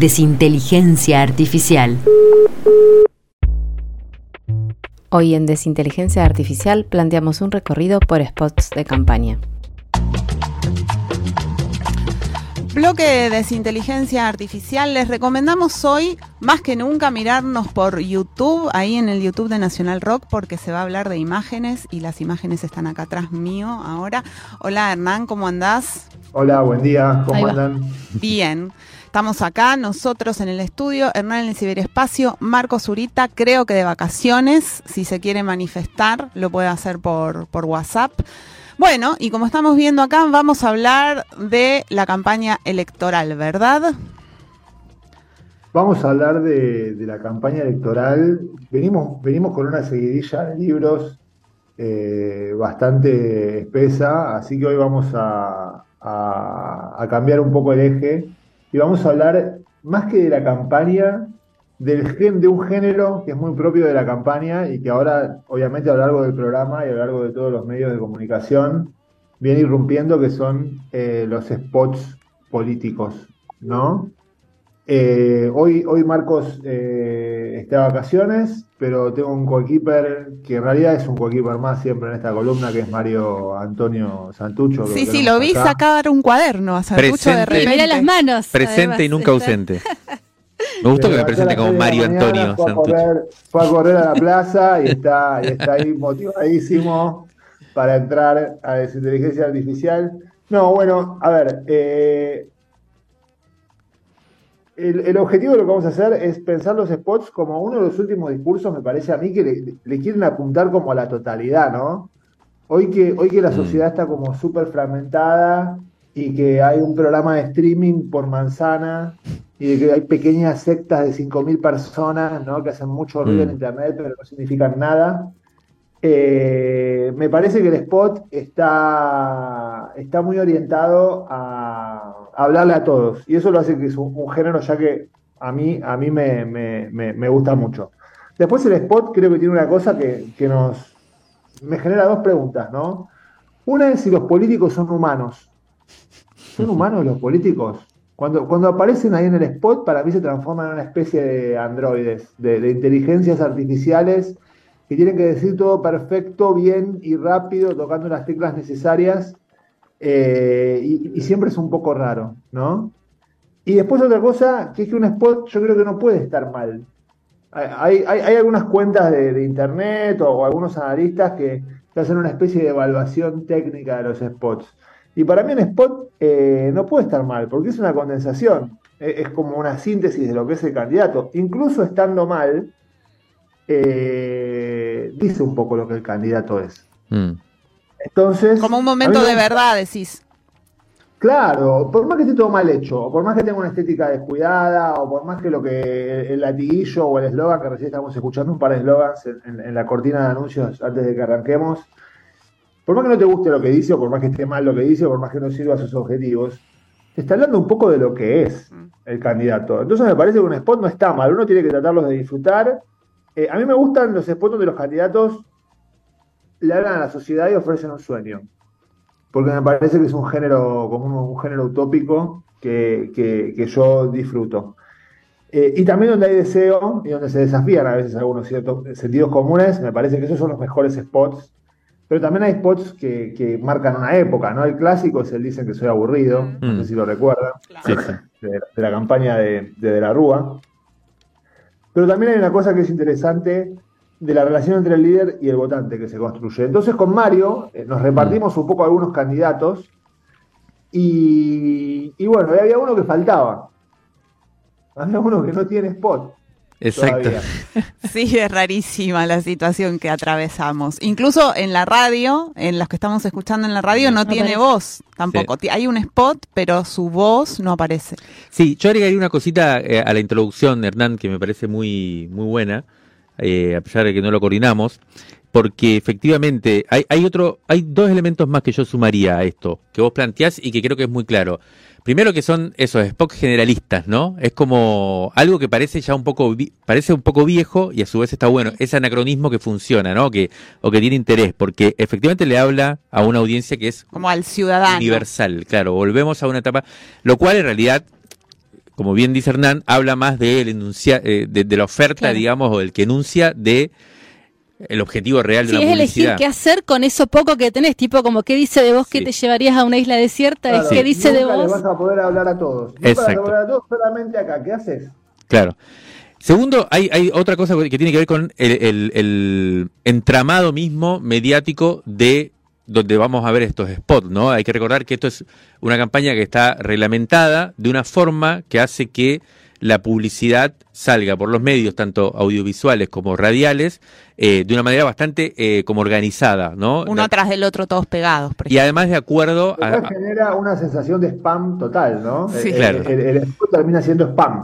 Desinteligencia Artificial. Hoy en Desinteligencia Artificial planteamos un recorrido por spots de campaña. Bloque de Desinteligencia Artificial. Les recomendamos hoy, más que nunca, mirarnos por YouTube, ahí en el YouTube de Nacional Rock, porque se va a hablar de imágenes y las imágenes están acá atrás mío ahora. Hola Hernán, ¿cómo andás? Hola, buen día, ¿cómo andan? Bien. Estamos acá, nosotros en el estudio, Hernán en el ciberespacio, Marco Zurita, creo que de vacaciones, si se quiere manifestar, lo puede hacer por, por WhatsApp. Bueno, y como estamos viendo acá, vamos a hablar de la campaña electoral, ¿verdad? Vamos a hablar de, la campaña electoral. Venimos, venimos con una seguidilla de libros eh, bastante espesa, así que hoy vamos a cambiar un poco el eje y vamos a hablar más que de la campaña, del de un género que es muy propio de la campaña y que ahora, obviamente, a lo largo del programa y a lo largo de todos los medios de comunicación, viene irrumpiendo, que son eh, los spots políticos, ¿no? Eh, hoy, hoy Marcos eh, está de vacaciones, pero tengo un coequiper que en realidad es un coequiper más siempre en esta columna, que es Mario Antonio Santucho. Sí, sí, lo vi sacar un cuaderno a Santucho de repente. las manos. Presente y nunca ausente. Me gustó que me presente como Mario Antonio fue Santucho. A correr, fue a correr a la plaza y está, y está ahí motivadísimo para entrar a esa inteligencia artificial. No, bueno, a ver, eh, el, objetivo de lo que vamos a hacer es pensar los spots como uno de los últimos discursos, me parece a mí, que le, quieren apuntar como a la totalidad, ¿no? Hoy que, hoy que la mm. sociedad está como súper fragmentada y que hay un programa de streaming por manzana y de que hay pequeñas sectas de 5.000 personas, ¿no? Que hacen mucho ruido en mm. internet, pero no significan nada. Eh, me parece que el spot está, está muy orientado a hablarle a todos. Y eso lo hace que es un, género ya que a mí, a mí me, gusta mucho. Después el spot creo que tiene una cosa que, nos me genera dos preguntas, ¿no? Una es si los políticos son humanos. ¿Son humanos los políticos? Cuando, cuando aparecen ahí en el spot, para mí se transforman en una especie de androides, de, de inteligencias artificiales que tienen que decir todo perfecto, bien y rápido, tocando las teclas necesarias eh, y, siempre es un poco raro, ¿no? Y después otra cosa, que es que un spot yo creo que no puede estar mal. Hay, algunas cuentas de, internet o, algunos analistas que, hacen una especie de evaluación técnica de los spots. Y para mí un spot eh, no puede estar mal, porque es una condensación, e, es, como una síntesis de lo que es el candidato. Incluso estando mal, eh, dice un poco lo que el candidato es. Mm. Entonces. Como un momento de verdad, decís. Claro, por más que esté todo mal hecho, o por más que tenga una estética descuidada, o por más que lo que el latiguillo o el eslogan, que recién estamos escuchando un par de eslogans en, la cortina de anuncios antes de que arranquemos, por más que no te guste lo que dice, o por más que esté mal lo que dice, o por más que no sirva a sus objetivos, te está hablando un poco de lo que es mm. el candidato. Entonces me parece que un spot no está mal, uno tiene que tratarlos de disfrutar. Eh, a mí me gustan los spots donde los candidatos le hablan a la sociedad y ofrecen un sueño. Porque me parece que es un género, como un, género utópico que, yo disfruto. Eh, y también donde hay deseo y donde se desafían a veces algunos ciertos sentidos comunes, me parece que esos son los mejores spots. Pero también hay spots que, marcan una época, ¿no? El clásico es el Dicen que soy aburrido, no sé si lo recuerdan, de, la campaña de, de De la Rúa. Pero también hay una cosa que es interesante de la relación entre el líder y el votante que se construye. Entonces con Mario eh, nos repartimos un poco algunos candidatos y, bueno, había uno que faltaba. Había uno que no tiene spot. Exacto. todavía. Sí, es rarísima la situación que atravesamos. Incluso en la radio, en los que estamos escuchando en la radio, no, No tiene aparece. voz tampoco. Hay un spot, pero su voz no aparece. Sí, yo agregaría una cosita eh, a la introducción, Hernán, que me parece muy, muy buena, eh, a pesar de que no lo coordinamos, porque efectivamente hay, hay otro, hay dos elementos más que yo sumaría a esto, que vos planteás y que creo que es muy claro. Primero que son esos spots generalistas, ¿no? Es como algo que parece ya un poco, parece un poco viejo y a su vez está bueno. Ese anacronismo que funciona, ¿no? Que, o que tiene interés, porque efectivamente le habla a una audiencia que es Como al ciudadano. universal, claro, volvemos a una etapa, lo cual en realidad, como bien dice Hernán, habla más de, enuncia, eh, de, de la oferta, Claro. digamos, o del que enuncia de el objetivo real de Sí, una es elegir qué hacer con eso poco que tenés, tipo como qué dice de vos que Sí. te llevarías a una isla desierta, Claro, es qué dice de nunca le vos. vas a poder hablar a todos. Nunca Exacto. vas a hablar a todos solamente acá. ¿Qué haces? Claro. Segundo, hay, hay otra cosa que tiene que ver con el, el- el entramado mismo mediático de donde vamos a ver estos spots, ¿no? Hay que recordar que esto es una campaña que está reglamentada de una forma que hace que la publicidad salga por los medios, tanto audiovisuales como radiales, eh, de una manera bastante eh, como organizada, ¿no? Uno atrás del otro, todos pegados. por y además de acuerdo a, Eso genera una sensación de spam total, ¿no? Sí. El- Claro. El, el termina siendo spam.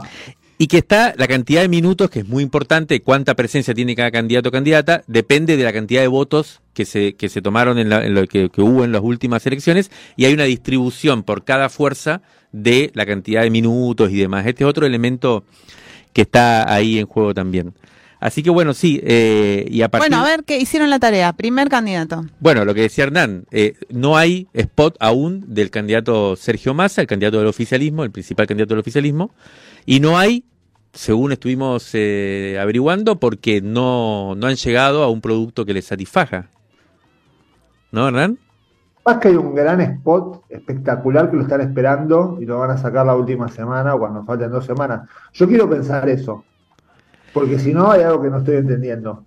Y que está la cantidad de minutos, que es muy importante, cuánta presencia tiene cada candidato o candidata, depende de la cantidad de votos que se, que se tomaron en, la- en lo que, que hubo en las últimas elecciones, y hay una distribución por cada fuerza de la cantidad de minutos y demás. Este es otro elemento que está ahí en juego también. Así que bueno, sí, eh, y a partir Bueno, a ver, ¿qué hicieron la tarea? Primer candidato. bueno, lo que decía Hernán, eh, no hay spot aún del candidato Sergio Massa, el candidato del oficialismo, el principal candidato del oficialismo, y no hay, según estuvimos eh, averiguando, porque no, no han llegado a un producto que les satisfaja. ¿No, Hernán? Más que hay un gran spot espectacular que lo están esperando y lo van a sacar la última semana o cuando falten dos semanas. Yo quiero pensar eso. Porque si no, hay algo que no estoy entendiendo.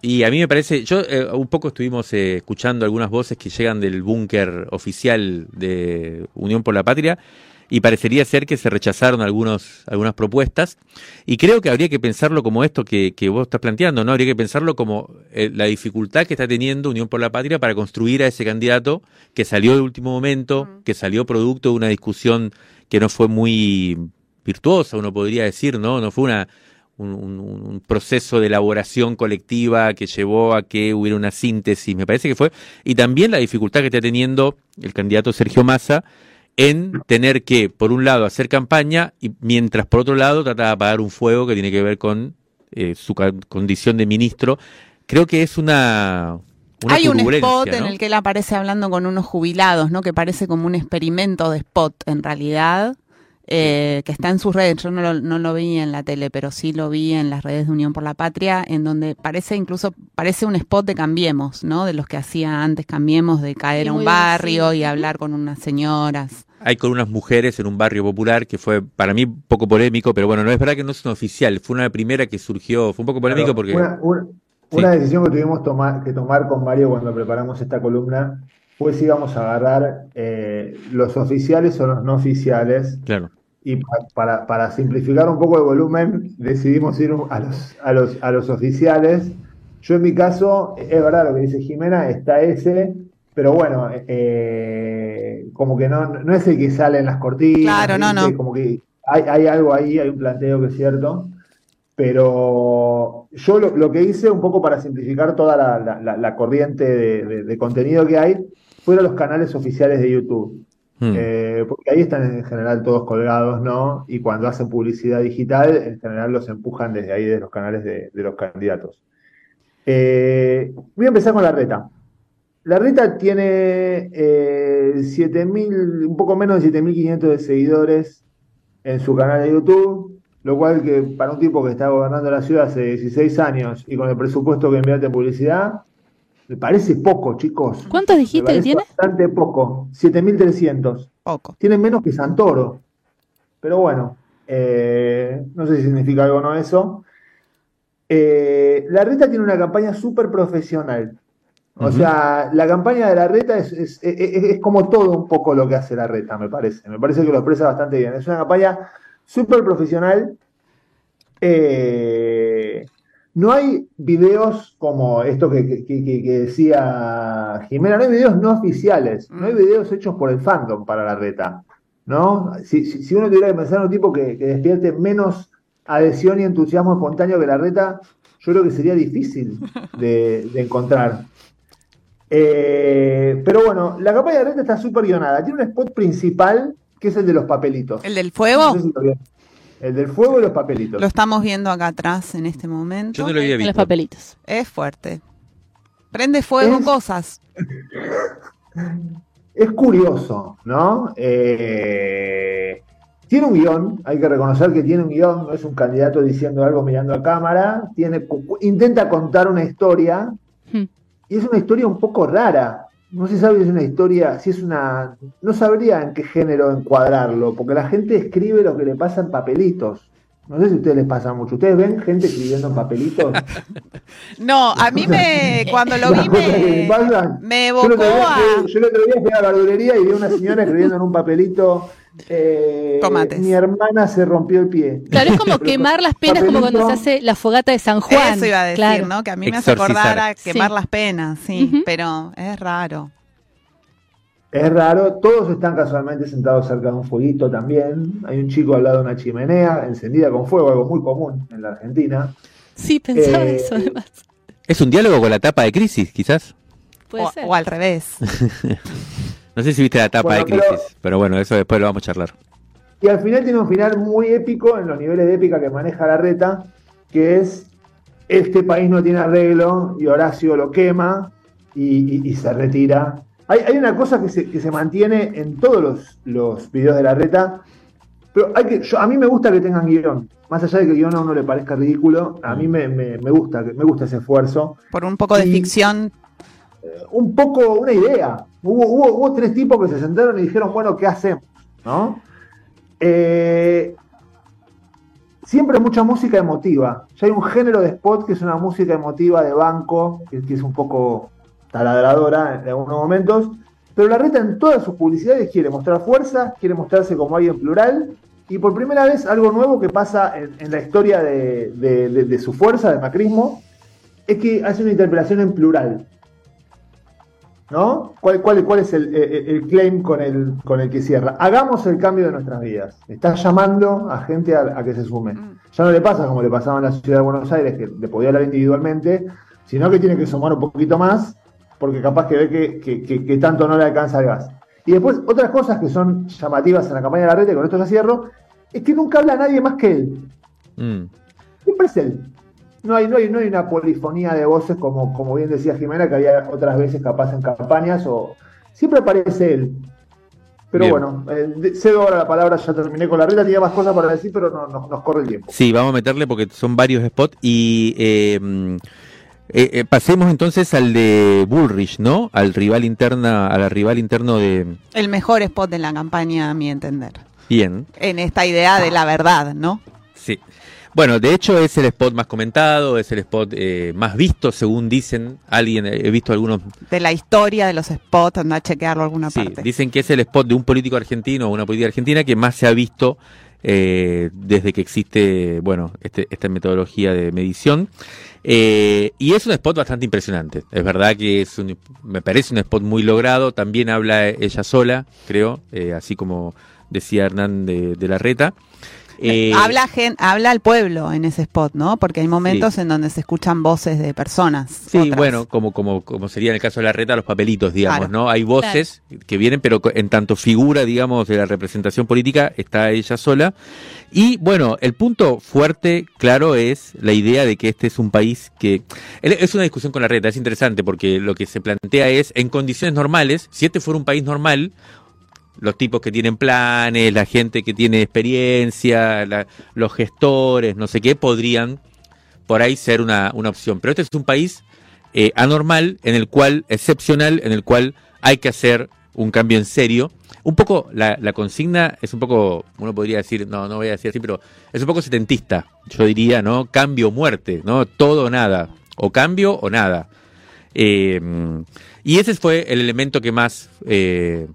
Y a mí me parece, yo eh, un poco estuvimos eh, escuchando algunas voces que llegan del búnker oficial de Unión por la Patria y parecería ser que se rechazaron algunos, algunas propuestas y creo que habría que pensarlo como esto que, que vos estás planteando, ¿no? Habría que pensarlo como eh, la dificultad que está teniendo Unión por la Patria para construir a ese candidato que salió de último momento, que salió producto de una discusión que no fue muy virtuosa, uno podría decir, ¿no? No fue una, un, un- un proceso de elaboración colectiva que llevó a que hubiera una síntesis, me parece que fue, y también la dificultad que está teniendo el candidato Sergio Massa en tener que, por un lado, hacer campaña y mientras, por otro lado, trata de apagar un fuego que tiene que ver con eh, su condición de ministro. Creo que es una... Hay un spot en el que él aparece hablando con unos jubilados, ¿no? Que parece como un experimento de spot en realidad, eh, que está en sus redes. Yo no lo, no lo vi en la tele, pero sí lo vi en las redes de Unión por la Patria, en donde parece incluso, parece un spot de Cambiemos, ¿no? De los que hacía antes Cambiemos, de caer Sí, a un barrio bien, sí. y hablar con unas señoras. Hay con unas mujeres en un barrio popular que fue para mí un poco polémico, pero bueno, no es verdad que no es un oficial, fue una primera que surgió, fue un poco polémico Claro, porque... Una, una- Sí. una decisión que tuvimos que tomar con Mario cuando preparamos esta columna si íbamos a agarrar eh, los oficiales o los no oficiales. Claro. Y pa- para, para simplificar un poco el volumen, decidimos ir a los, a los, a los oficiales. Yo en mi caso, es verdad lo que dice Jimena, está ese, pero bueno, eh, como que no, no es el que sale en las cortinas, Claro, no, no. Como que hay, hay algo ahí, hay un planteo que es cierto. Pero yo lo, lo que hice, un poco para simplificar toda la, la- la- la corriente de, de- de contenido que hay, fueron los canales oficiales de YouTube. Hmm. Eh, porque ahí están en general todos colgados, ¿no? Y cuando hacen publicidad digital, en general los empujan desde ahí, de los canales de, de los candidatos. Eh, voy a empezar con la reta. La reta tiene eh, 7.000, un poco menos de 7.500 de seguidores en su canal de YouTube, lo cual que para un tipo que está gobernando la ciudad hace 16 años y con el presupuesto que invierte en publicidad, me parece poco, chicos. ¿Cuántos dijiste que tiene? bastante poco, 7.300. Poco. Tienen menos que Santoro. Pero bueno, eh, no sé si significa algo o no eso. Eh, la Reta tiene una campaña súper profesional. O sea, la campaña de la Reta es, es- es- es- es como todo un poco lo que hace la Reta, me parece. Me parece que lo expresa bastante bien. Es una campaña súper profesional eh, no hay videos como esto que, que- que- que decía Jimena, no hay videos no oficiales, no hay videos hechos por el fandom para la reta, ¿no? Si, si- si uno tuviera que pensar en un tipo que, despierte menos adhesión y entusiasmo espontáneo que la reta, yo creo que sería difícil de, de encontrar. Eh, pero bueno, la campaña de la reta está súper guionada. Tiene un spot principal que es el de los papelitos. ¿El del fuego? No sé si lo vieron. El del fuego y los papelitos. Lo estamos viendo acá atrás en este momento. Yo no lo había En los visto. papelitos. Es fuerte. Prende fuego Es- cosas. Es curioso, ¿no? Eh, tiene un guion, hay que reconocer que tiene un guion, no es un candidato diciendo algo mirando a cámara, tiene, intenta contar una historia Hmm. y es una historia un poco rara. No se sabe si es una historia, si es una... No sabría en qué género encuadrarlo, porque la gente escribe lo que le pasa en papelitos. No sé si a ustedes les pasa mucho. ¿Ustedes ven gente escribiendo en papelitos? No, a mí me, cuando lo vi me me, pasan. me Yo el evocó otro día a... fui- yo el otro día fui a la verdulería y vi a una señora escribiendo en un papelito. eh, Tomates. Mi hermana se rompió el pie. Claro, es como quemar las penas como cuando se hace la fogata de San Juan. Eso iba a decir, Claro. ¿no? Que a mí me hace acordar a quemar Sí. las penas, sí, pero es raro. Es raro, todos están casualmente sentados cerca de un fueguito también. Hay un chico al lado de una chimenea encendida con fuego, algo muy común en la Argentina. Sí, pensaba Eh, eso además. Es un diálogo con la tapa de crisis, quizás. Puede O, ser. o al revés. No sé si viste la tapa Bueno, de pero- crisis, pero... bueno, eso después lo vamos a charlar. Y al final tiene un final muy épico en los niveles de épica que maneja la reta, que es este país no tiene arreglo y Horacio lo quema y, y- y se retira. Hay, hay una cosa que se, que se mantiene en todos los, los videos de la reta, pero hay que, yo- a mí me gusta que tengan guion. Más allá de que el guion a uno le parezca ridículo, a mí me, me- me gusta, me gusta ese esfuerzo. Por un poco de ficción. Un poco, una idea. Hubo, hubo, hubo tres tipos que se sentaron y dijeron, bueno, ¿qué hacemos? ¿No? Eh, siempre mucha música emotiva. Ya hay un género de spot que es una música emotiva de banco, que, que es un poco taladradora en algunos momentos. Pero la reta en todas sus publicidades quiere mostrar fuerza, quiere mostrarse como alguien plural. Y por primera vez algo nuevo que pasa en, en la historia de, de- de- de su fuerza, del macrismo, es que hace una interpelación en plural. ¿No? ¿Cuál, cuál, cuál es el, el- el claim con el, con el que cierra? Hagamos el cambio de nuestras vidas. Está llamando a gente a, a que se sume. Mm. Ya no le pasa como le pasaba en la ciudad de Buenos Aires, que le podía hablar individualmente, sino que tiene que sumar un poquito más, porque capaz que ve que, que- que- que tanto no le alcanza el gas. Y después, otras cosas que son llamativas en la campaña de la red, y con esto ya cierro, es que nunca habla nadie más que él. Mm. Siempre es él. No hay, no hay, no hay una polifonía de voces como, como bien decía Jimena, que había otras veces capaz en campañas, o siempre aparece él. Pero Bien. bueno, eh, cedo ahora la palabra, ya terminé con la reta, tenía más cosas para decir, pero no, no- nos corre el tiempo. Sí, vamos a meterle porque son varios spots y eh, eh, eh, pasemos entonces al de Bullrich, ¿no? Al rival interna, a la rival interno de El mejor spot de la campaña, a mi entender. Bien. En esta idea de la verdad, ¿no? Sí. Bueno, de hecho es el spot más comentado, es el spot eh, más visto, según dicen. Alguien, he visto algunos De la historia de los spots, anda a chequearlo alguna Sí, parte. dicen que es el spot de un político argentino o una política argentina que más se ha visto eh, desde que existe, bueno, este- esta metodología de medición. Eh, y es un spot bastante impresionante. Es verdad que es un- me parece un spot muy logrado. También habla ella sola, creo, eh, así como decía Hernán de, de la Reta. Eh, habla, gen- habla al pueblo en ese spot, ¿no? Porque hay momentos en donde se escuchan voces de personas. Sí, otras. bueno, como, como, como sería en el caso de la reta, los papelitos, digamos, Claro. ¿no? Hay voces que vienen, pero en tanto figura, digamos, de la representación política, está ella sola. Y bueno, el punto fuerte, claro, es la idea de que este es un país que... Es una discusión con la reta, es interesante, porque lo que se plantea es, en condiciones normales, si este fuera un país normal, los tipos que tienen planes, la gente que tiene experiencia, los gestores, no sé qué, podrían por ahí ser una, una opción. Pero este es un país eh, anormal, en el cual, excepcional, en el cual hay que hacer un cambio en serio. Un poco, la, consigna es un poco, uno podría decir, no, no voy a decir así, pero es un poco setentista, yo diría, ¿no? Cambio muerte, ¿no? Todo o nada, o cambio o nada. Eh, y ese fue el elemento que más eh,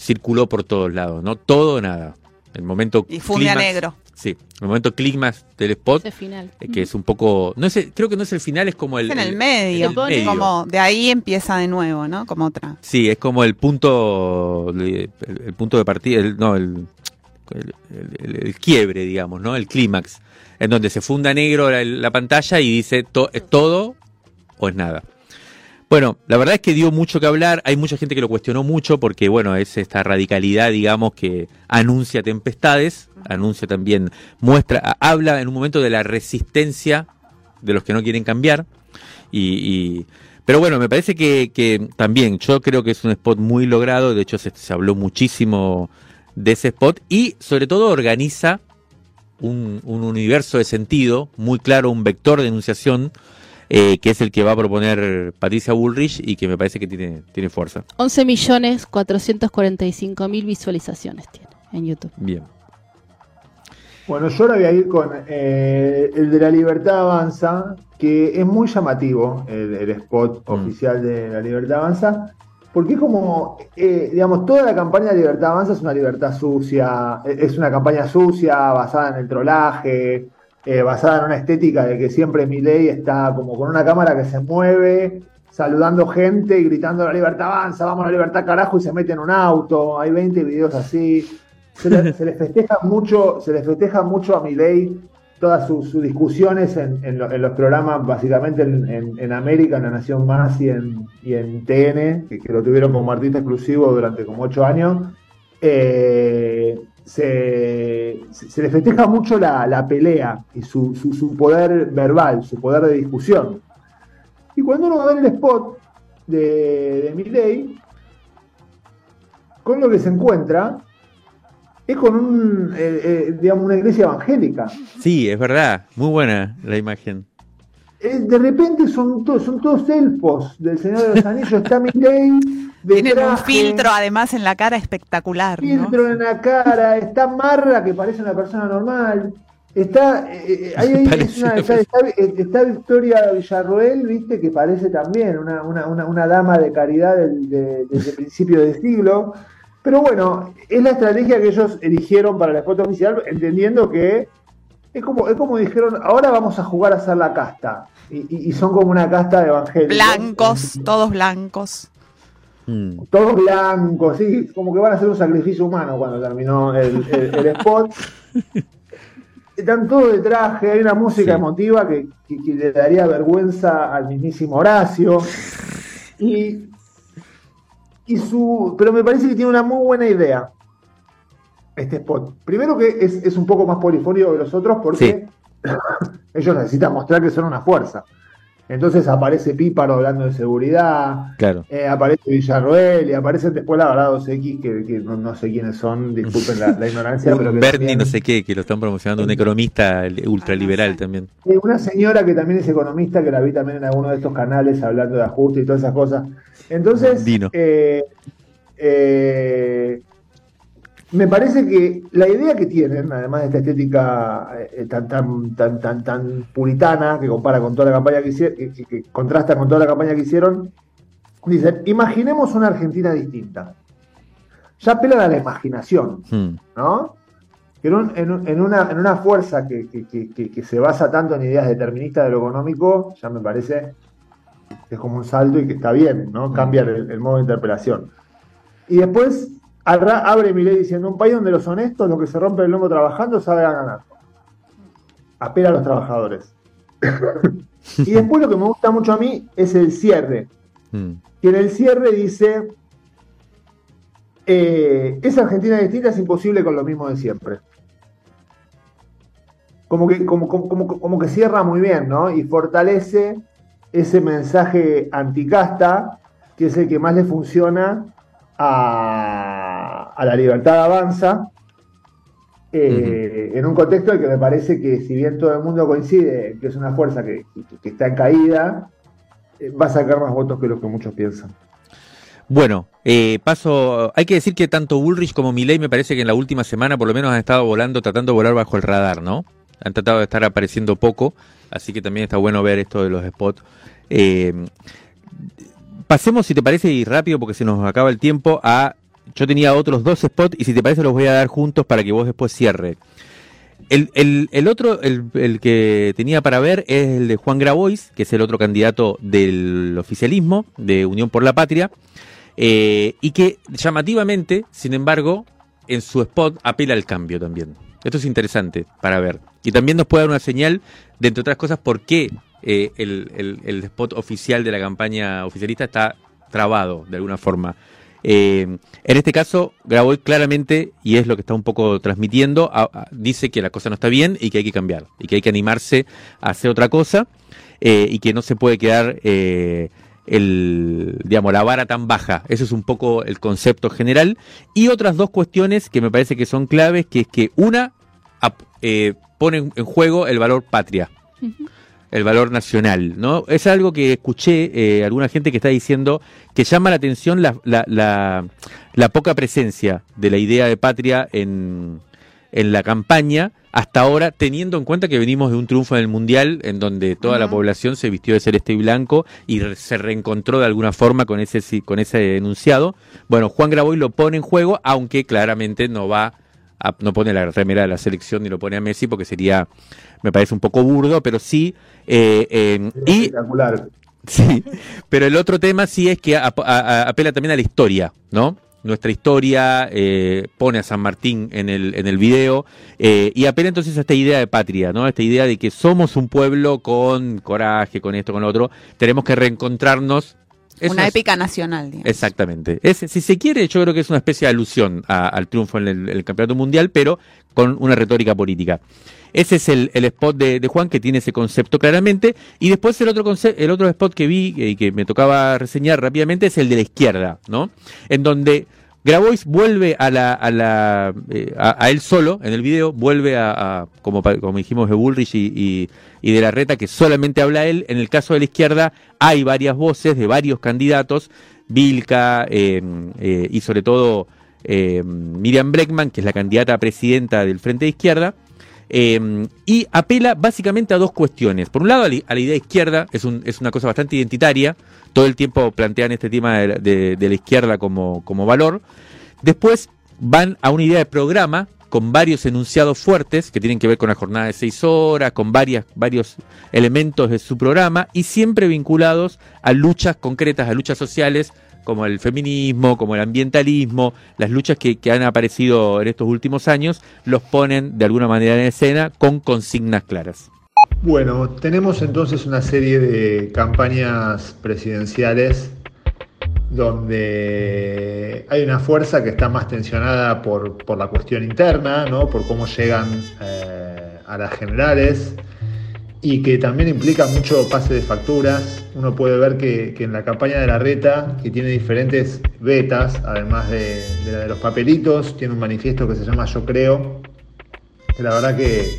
circuló por todos lados, ¿no? Todo o nada. El momento Y funde a clímax- negro. Sí, el momento clímax del spot, Ese final. eh, que es un poco, no es el- creo que no es el final, es como el, Es en el el- medio, el medio. como de ahí empieza de nuevo, ¿no? Como otra. Sí, es como el punto, el, el punto de partida, el- no, el, el, el- el quiebre, digamos, ¿no? El clímax, en donde se funda negro la, la pantalla y dice to- es todo o es nada. Bueno, la verdad es que dio mucho que hablar, hay mucha gente que lo cuestionó mucho porque, bueno, es esta radicalidad, digamos, que anuncia tempestades, anuncia también, muestra, habla en un momento de la resistencia de los que no quieren cambiar. Y, y- pero bueno, me parece que, que también yo creo que es un spot muy logrado, de hecho se, se habló muchísimo de ese spot y sobre todo organiza un, un universo de sentido muy claro, un vector de enunciación eh, que es el que va a proponer Patricia Bullrich y que me parece que tiene, tiene fuerza. 11 millones 445 mil visualizaciones tiene en YouTube. Bien. Bueno, yo ahora voy a ir con eh, el de la Libertad Avanza, que es muy llamativo, el, el spot Mm. oficial de la Libertad Avanza, porque es como, eh, digamos, toda la campaña de Libertad Avanza es una libertad sucia, es una campaña sucia, basada en el trolaje, eh, basada en una estética de que siempre Milei está como con una cámara que se mueve, saludando gente y gritando la libertad avanza, vamos a la libertad carajo y se mete en un auto, hay 20 videos así. Se le, se festeja mucho, se le festeja mucho a Milei todas sus, sus discusiones en, en lo- en los programas, básicamente en, en- en América, en La Nación Más y en, y en TN, que, que lo tuvieron como artista exclusivo durante como ocho años. Eh, se, se- le festeja mucho la, la pelea y su, su- su poder verbal, su poder de discusión. Y cuando uno va a ver el spot de, de Milei, con lo que se encuentra es con un, eh, eh, digamos, una iglesia evangélica. Sí, es verdad, muy buena la imagen. Eh, de repente son, todos son todos elfos del Señor de los Anillos. Está Milei de Tienen un filtro además en la cara espectacular, ¿no? filtro en la cara, está Marra que parece una persona normal. Está, eh, eh, ahí- ahí es Parece una- una está, está- está Victoria Villarroel, viste, que parece también una, una- una- una dama de caridad del, de- desde el principio del siglo. Pero bueno, es la estrategia que ellos eligieron para el spot oficial, entendiendo que es como, es como dijeron, ahora vamos a jugar a ser la casta. Y, y- y son como una casta de evangélicos. Blancos, todos blancos. Mm. Todos blancos, sí, como que van a hacer un sacrificio humano cuando terminó el, el- el spot. Están todos de traje, hay una música Sí. emotiva que, que- que le daría vergüenza al mismísimo Horacio. Y, y su, pero me parece que tiene una muy buena idea este spot. Primero que es, es un poco más polifónico que los otros porque ellos necesitan mostrar que son una fuerza. Entonces aparece Píparo hablando de seguridad, Claro. eh, aparece Villarroel y aparecen después la verdad 2X, que, que no, no sé quiénes son, disculpen la, la ignorancia, pero Un que Bernie, también- no sé qué, que lo están promocionando, un economista ultraliberal Ah, también. Eh, una señora que también es economista, que la vi también en alguno de estos canales hablando de ajuste y todas esas cosas. Entonces, Dino. eh, eh, me parece que la idea que tienen, además de esta estética eh, tan, tan, tan, tan, tan puritana, que compara con toda la campaña que hicieron, que, que- contrasta con toda la campaña que hicieron, dicen, imaginemos una Argentina distinta. Ya apelan a la imaginación. Mm. ¿no? En, un- en un- en una, en una fuerza que, que- que- se basa tanto en ideas deterministas de lo económico, ya me parece que es como un salto y que está bien, ¿no? Cambiar el, el modo de interpelación. Y después abre mi ley diciendo, un país donde los honestos, los que se rompen el lomo trabajando, saben ganar. Apela a los trabajadores. y después lo que me gusta mucho a mí es el cierre Mm. que en el cierre dice, eh, esa Argentina distinta es imposible con lo mismo de siempre. Como que, como, como, como- como que cierra muy bien, ¿no? Y fortalece ese mensaje anticasta, que es el que más le funciona a, a la libertad avanza, eh, en un contexto en el que me parece que si bien todo el mundo coincide que es una fuerza que, está en caída, eh, va a sacar más votos que los que muchos piensan. Bueno, eh, paso. Hay que decir que tanto Bullrich como Milley me parece que en la última semana por lo menos han estado volando, tratando de volar bajo el radar, ¿no? Han tratado de estar apareciendo poco, así que también está bueno ver esto de los spots. Pasemos, si te parece, y rápido porque se nos acaba el tiempo, a. Yo tenía otros dos spots y si te parece los voy a dar juntos para que vos después cierre. el, otro, el, que tenía para ver es el de Juan Grabois, que es el otro candidato del oficialismo, de Unión por la Patria, eh, y que llamativamente, sin embargo, en su spot apela al cambio también. Esto es interesante para ver. Y también nos puede dar una señal, de entre otras cosas, por qué eh, el- el spot oficial de la campaña oficialista está trabado de alguna forma. Eh, en este caso, Grabois claramente, y es lo que está un poco transmitiendo, dice que la cosa no está bien y que hay que cambiar, y que hay que animarse a hacer otra cosa, eh, y que no se puede quedar eh, el, digamos, la vara tan baja. Ese es un poco el concepto general. Y otras dos cuestiones que me parece que son claves, que es que una ap- eh, pone en juego el valor patria el valor nacional, ¿no? Es algo que escuché eh, alguna gente que está diciendo que llama la atención la, la, la, la poca presencia de la idea de patria en, en la campaña hasta ahora, teniendo en cuenta que venimos de un triunfo en el Mundial en donde toda la población se vistió de celeste y blanco y re- se reencontró de alguna forma con ese, con ese enunciado. Bueno, Juan Graboy lo pone en juego, aunque claramente no va a- no pone la remera de la selección ni lo pone a Messi porque sería, me parece un poco burdo, pero sí. eh, eh, y Espectacular. Sí, pero el otro tema sí es que ap- a- a- apela también a la historia, ¿no? Nuestra historia eh, pone a San Martín en el, en el video eh, y apela entonces a esta idea de patria, ¿no? Esta idea de que somos un pueblo con coraje, con esto, con lo otro. Tenemos que reencontrarnos. Es una épica nacional, digamos. Exactamente. Es, si se quiere, yo creo que es una especie de alusión a- al triunfo en el, el campeonato mundial, pero con una retórica política. Ese es el, el spot de, de Juan que tiene ese concepto claramente. Y después el otro, el otro spot que vi y que me tocaba reseñar rápidamente es el de la izquierda, ¿no? En donde Grabois vuelve a la, a la, eh, a, a él solo en el video, vuelve a, a- como, como dijimos de Bullrich y, y, y de la reta, que solamente habla él. En el caso de la izquierda hay varias voces de varios candidatos, Vilca eh, eh, y sobre todo eh, Miriam Breckman, que es la candidata a presidenta del Frente de Izquierda. Eh, y apela básicamente a dos cuestiones. Por un lado, a la, idea izquierda, es, un- es una cosa bastante identitaria. Todo el tiempo plantean este tema de, la- izquierda como valor. Después van a una idea de programa con varios enunciados fuertes que tienen que ver con la jornada de seis horas, con varias, varios elementos de su programa y siempre vinculados a luchas concretas, a luchas sociales como el feminismo, como el ambientalismo, las luchas que, que han aparecido en estos últimos años, los ponen de alguna manera en escena con consignas claras. Bueno, tenemos entonces una serie de campañas presidenciales donde hay una fuerza que está más tensionada por, por la cuestión interna, ¿no? por cómo llegan eh, a las generales y que también implica mucho pase de facturas. Uno puede ver que, que en la campaña de la reta, que tiene diferentes betas, además de, de la de los papelitos, tiene un manifiesto que se llama Yo Creo, que la verdad que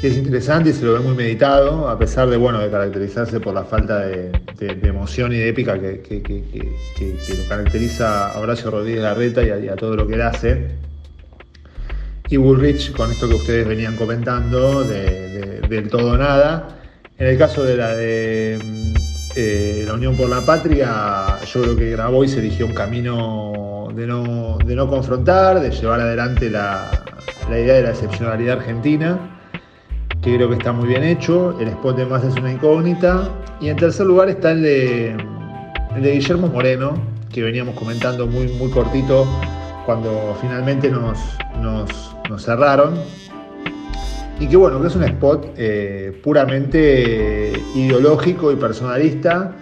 que es interesante y se lo ve muy meditado, a pesar de, bueno, de caracterizarse por la falta de, de- de emoción y de épica que, que- que- que- lo caracteriza a Horacio Rodríguez Larreta y a, y a todo lo que él hace. Y Bullrich, con esto que ustedes venían comentando, de- de- del todo nada. En el caso de la de mm, eh, la Unión por la Patria, yo creo que Grabois eligió un camino de no, de no confrontar, de llevar adelante la, la idea de la excepcionalidad argentina que creo que está muy bien hecho. El spot de más es una incógnita. Y en tercer lugar está el de, Guillermo Moreno, que veníamos comentando muy, muy cortito cuando finalmente nos, nos, cerraron. Y que bueno, que es un spot eh, puramente ideológico y personalista,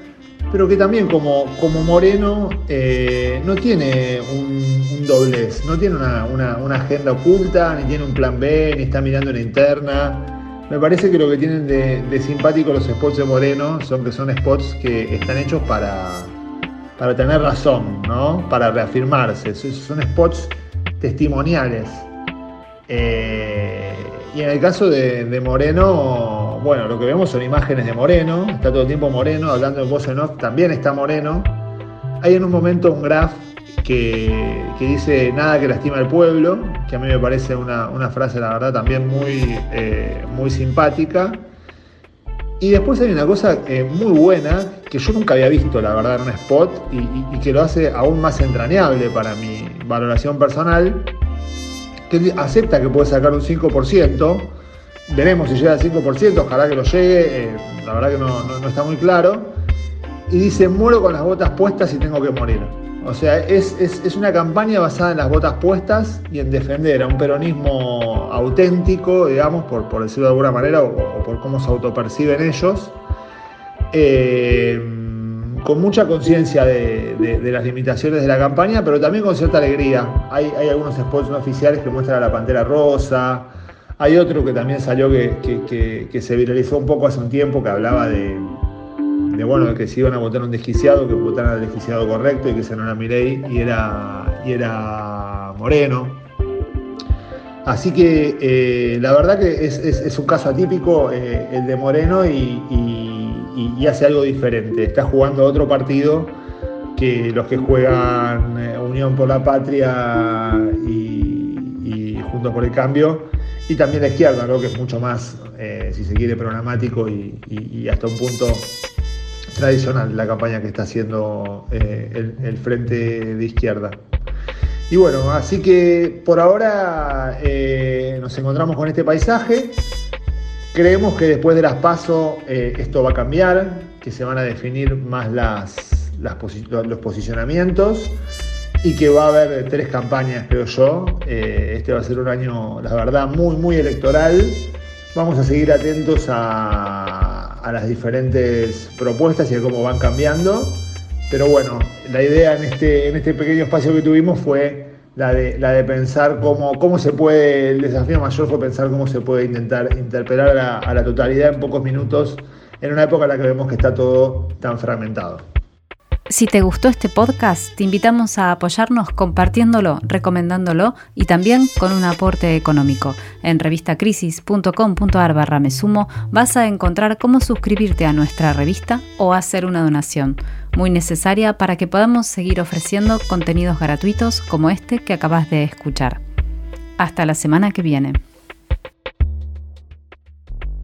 pero que también como, como Moreno eh, no tiene un, doblez, no tiene una, una- una agenda oculta, ni tiene un plan B, ni está mirando en interna. Me parece que lo que tienen de, de simpático los spots de Moreno son que son spots que están hechos para, para tener razón, ¿no? Para reafirmarse. Son- spots testimoniales. Eh, y en el caso de, de Moreno, bueno, lo que vemos son imágenes de Moreno, está todo el tiempo Moreno, hablando en voz en off, también está Moreno. Hay en un momento un graph que, dice nada que lastima al pueblo, que a mí me parece una, una frase, la verdad, también muy, eh, muy simpática. Y después hay una cosa eh, muy buena que yo nunca había visto, la verdad, en un spot y, que lo hace aún más entrañable para mi valoración personal, que acepta que puede sacar un 5%. Veremos si llega al 5%, ojalá que lo llegue, eh, la verdad que no, no- no está muy claro. Y dice, muero con las botas puestas y tengo que morir. O sea, es, es- es una campaña basada en las botas puestas y en defender a un peronismo auténtico, digamos, por, por decirlo de alguna manera, o, por cómo se autoperciben ellos. Eh, con mucha conciencia de, de- las limitaciones de la campaña, pero también con cierta alegría. Hay, hay algunos spots no oficiales que muestran a la Pantera Rosa. Hay otro que también salió que- que- que se viralizó un poco hace un tiempo, que hablaba de, bueno, que si iban a votar un desquiciado, que votaran al desquiciado correcto y que no era Milei y era, y era Moreno. Así que eh, la verdad que es, un caso atípico eh, el de Moreno y, hace algo diferente. Está jugando otro partido que los que juegan eh, Unión por la Patria y, y Juntos por el Cambio, y también la izquierda, ¿no? que es mucho más, si se quiere, programático y hasta un punto tradicional la campaña que está haciendo eh, el, Frente de Izquierda. Y bueno, así que por ahora eh, nos encontramos con este paisaje. Creemos que después de las PASO eh, esto va a cambiar, que se van a definir más las, los posicionamientos y que va a haber tres campañas, creo yo. Este va a ser un año, la verdad, muy, muy electoral. Vamos a seguir atentos a, a las diferentes propuestas y a cómo van cambiando. Pero bueno, la idea en este, en este pequeño espacio que tuvimos fue la de, la de pensar cómo, cómo se puede, el desafío mayor fue pensar cómo se puede intentar interpelar a la, a la totalidad en pocos minutos en una época en la que vemos que está todo tan fragmentado. Si te gustó este podcast, te invitamos a apoyarnos compartiéndolo, recomendándolo y también con un aporte económico. En revistacrisis.com.ar barra me sumo vas a encontrar cómo suscribirte a nuestra revista o hacer una donación, muy necesaria para que podamos seguir ofreciendo contenidos gratuitos como este que acabas de escuchar. Hasta la semana que viene.